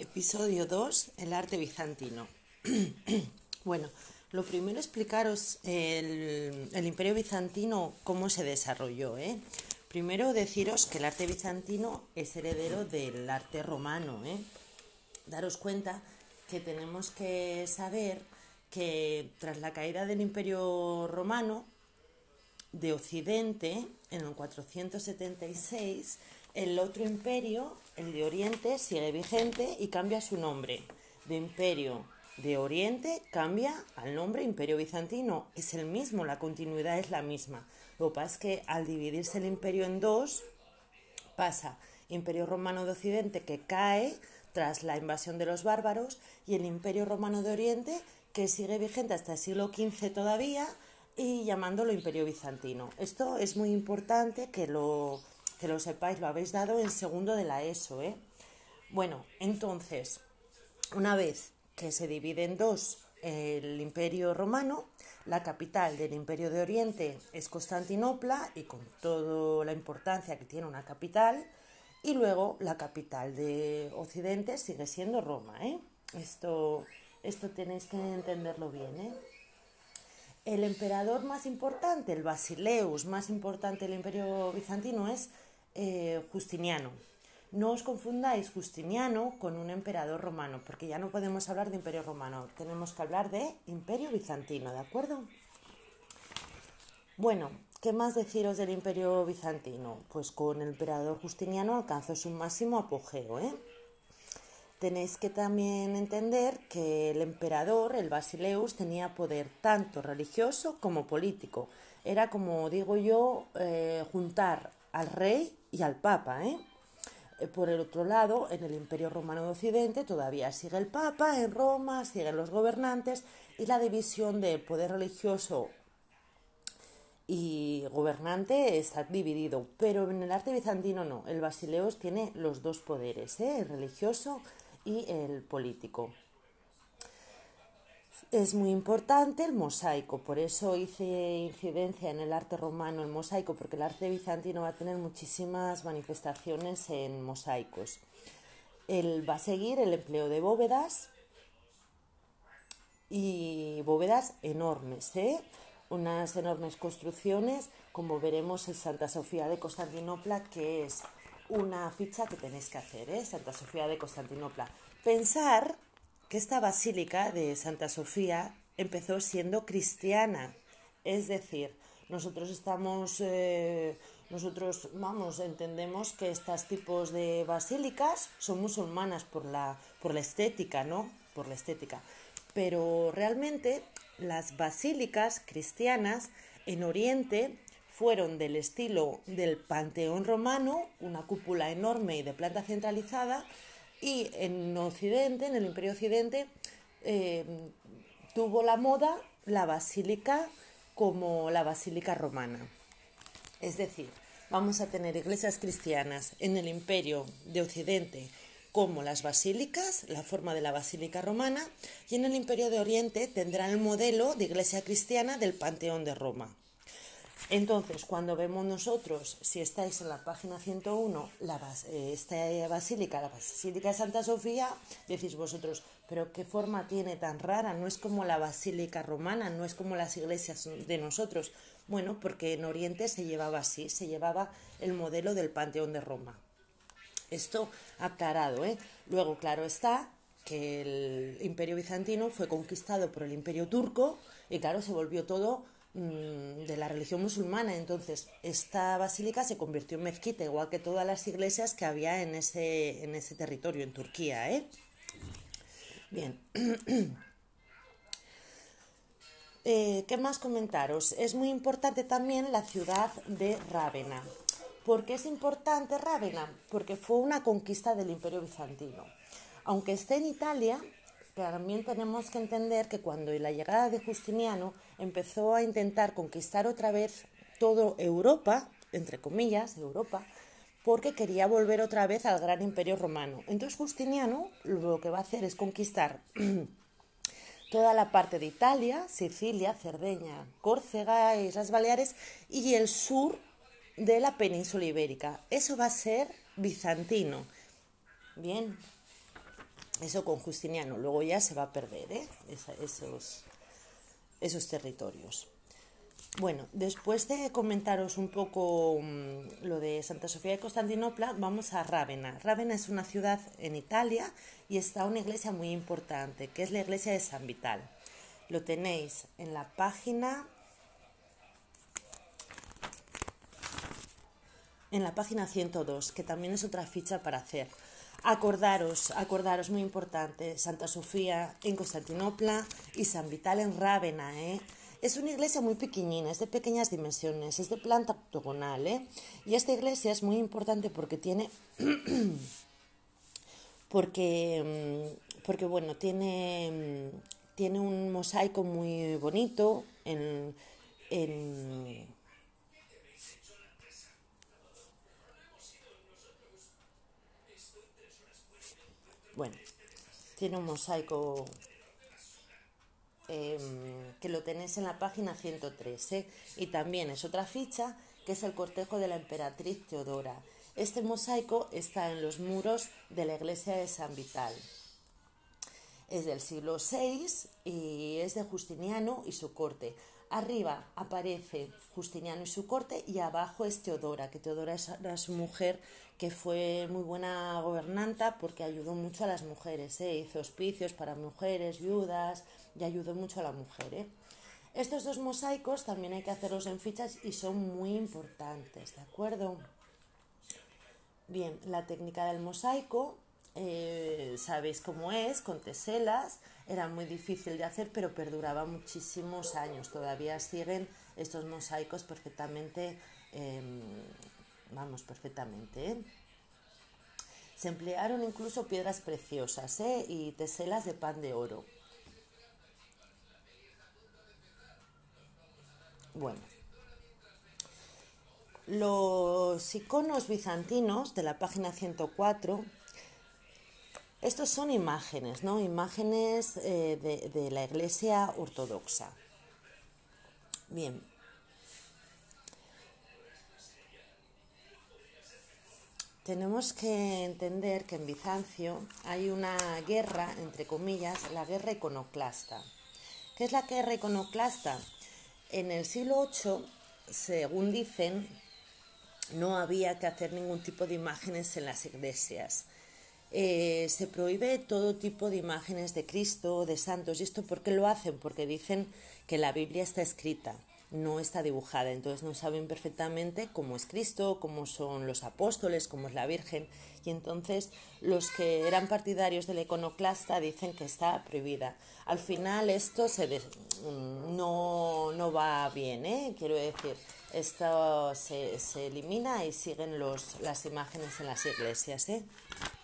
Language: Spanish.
Episodio 2, el arte bizantino. bueno, lo primero explicaros el, imperio bizantino, cómo se desarrolló. ¿eh? Primero deciros que el arte bizantino es heredero del arte romano. ¿eh? Daros cuenta que tenemos que saber que tras la caída del imperio romano de Occidente, en el 476, el otro imperio, el de Oriente, sigue vigente y cambia su nombre. De imperio de Oriente cambia al nombre Imperio Bizantino. Es el mismo, la continuidad es la misma. Lo que pasa es que al dividirse el imperio en dos, pasa Imperio Romano de Occidente que cae tras la invasión de los bárbaros y el Imperio Romano de Oriente que sigue vigente hasta el siglo XV todavía y llamándolo Imperio Bizantino. Esto es muy importante que lo, que lo sepáis, lo habéis dado en segundo de la ESO. ¿eh? Bueno, entonces, una vez que se divide en dos el Imperio Romano, la capital del Imperio de Oriente es Constantinopla y con toda la importancia que tiene una capital, y luego la capital de Occidente sigue siendo Roma. ¿eh? Esto, esto tenéis que entenderlo bien. ¿eh? El emperador más importante, el Basileus más importante del Imperio Bizantino es eh, Justiniano. No os confundáis Justiniano con un emperador romano, porque ya no podemos hablar de imperio romano, tenemos que hablar de imperio bizantino, ¿de acuerdo? Bueno, ¿qué más deciros del imperio bizantino? Pues con el emperador Justiniano alcanzó su máximo apogeo, ¿eh? Tenéis que también entender que el emperador, el Basileus, tenía poder tanto religioso como político. Era, como digo yo, eh, juntar al rey y al papa. ¿eh? ¿eh? Por el otro lado, en el Imperio Romano de Occidente todavía sigue el papa, en Roma siguen los gobernantes y la división de poder religioso y gobernante está dividido, pero en el arte bizantino no, el Basileus tiene los dos poderes, ¿eh? el religioso y el político. Es muy importante el mosaico, por eso hice incidencia en el arte romano, el mosaico, porque el arte bizantino va a tener muchísimas manifestaciones en mosaicos. Él va a seguir el empleo de bóvedas y bóvedas enormes, ¿eh? unas enormes construcciones, como veremos en Santa Sofía de Constantinopla, que es una ficha que tenéis que hacer, ¿eh? Santa Sofía de Constantinopla. Pensar que esta basílica de Santa Sofía empezó siendo cristiana, es decir, nosotros estamos, eh, nosotros, vamos, entendemos que estos tipos de basílicas son musulmanas por la, por la estética, ¿no? Por la estética. Pero realmente las basílicas cristianas en Oriente fueron del estilo del Panteón romano, una cúpula enorme y de planta centralizada, y en Occidente, en el Imperio Occidente, eh, tuvo la moda la basílica como la basílica romana. Es decir, vamos a tener iglesias cristianas en el Imperio de Occidente como las basílicas, la forma de la basílica romana, y en el Imperio de Oriente tendrán el modelo de iglesia cristiana del Panteón de Roma. Entonces, cuando vemos nosotros, si estáis en la página 101, la, eh, esta basílica, la Basílica de Santa Sofía, decís vosotros, pero qué forma tiene tan rara, no es como la basílica romana, no es como las iglesias de nosotros. Bueno, porque en Oriente se llevaba así, se llevaba el modelo del Panteón de Roma. Esto aclarado, ¿eh? Luego, claro está que el Imperio bizantino fue conquistado por el Imperio turco y claro, se volvió todo de la religión musulmana. Entonces, esta basílica se convirtió en mezquita, igual que todas las iglesias que había en ese, en ese territorio, en Turquía. ¿eh? Bien. Eh, ¿Qué más comentaros? Es muy importante también la ciudad de Rávena. ¿Por qué es importante Rávena? Porque fue una conquista del Imperio Bizantino. Aunque esté en Italia, también tenemos que entender que cuando la llegada de Justiniano empezó a intentar conquistar otra vez toda Europa, entre comillas, Europa, porque quería volver otra vez al gran imperio romano. Entonces Justiniano lo que va a hacer es conquistar toda la parte de Italia, Sicilia, Cerdeña, Córcega, Islas Baleares y el sur de la península ibérica. Eso va a ser bizantino. Bien, Eso con Justiniano, luego ya se va a perder ¿eh? esos, esos territorios. Bueno, después de comentaros un poco mm, lo de Santa Sofía de Constantinopla, vamos a Rávena. Rávena es una ciudad en Italia y está una iglesia muy importante, que es la iglesia de San Vital. Lo tenéis en la página en la página 102, que también es otra ficha para hacer. Acordaros, acordaros, muy importante, Santa Sofía en Constantinopla y San Vital en Rávena, ¿eh? Es una iglesia muy pequeñina, es de pequeñas dimensiones, es de planta octogonal, ¿eh? Y esta iglesia es muy importante porque tiene... porque, mm, porque, bueno, tiene, mm, tiene un mosaico muy bonito en, en bueno, tiene un mosaico Em, que lo tenéis en la página 113. ¿eh? Y también es otra ficha que es el cortejo de la emperatriz Teodora. Este mosaico está en los muros de la iglesia de San Vital. Es del siglo VI y es de Justiniano y su corte. Arriba aparece Justiniano y su corte y abajo es Teodora, que Teodora era su mujer que fue muy buena gobernanta porque ayudó mucho a las mujeres, ¿eh? hizo hospicios para mujeres, viudas, y ayudó mucho a la mujer. ¿eh? Estos dos mosaicos también hay que hacerlos en fichas y son muy importantes, ¿de acuerdo? Bien, la técnica del mosaico, eh, sabéis cómo es, con teselas, era muy difícil de hacer, pero perduraba muchísimos años. Todavía siguen estos mosaicos perfectamente, em, vamos, perfectamente. ¿eh? Se emplearon incluso piedras preciosas y teselas de pan de oro. Bueno, los iconos bizantinos de la página 104, estos son imágenes, ¿no? Imágenes eh, de, de la iglesia ortodoxa. Bien. Tenemos que entender que en Bizancio hay una guerra, entre comillas, la guerra iconoclasta. ¿Qué es la guerra iconoclasta? En el siglo VIII, según dicen, no había que hacer ningún tipo de imágenes en las iglesias. Eh, se prohíbe todo tipo de imágenes de Cristo, de santos. ¿Y esto por qué lo hacen? Porque dicen que la Biblia está escrita no está dibujada, entonces no saben perfectamente cómo es Cristo, cómo son los apóstoles, cómo es la Virgen, y entonces los que eran partidarios del iconoclasta dicen que está prohibida. Al final esto se no, no, va bien, ¿eh? quiero decir, esto se, se elimina y siguen los, las imágenes en las iglesias. ¿eh?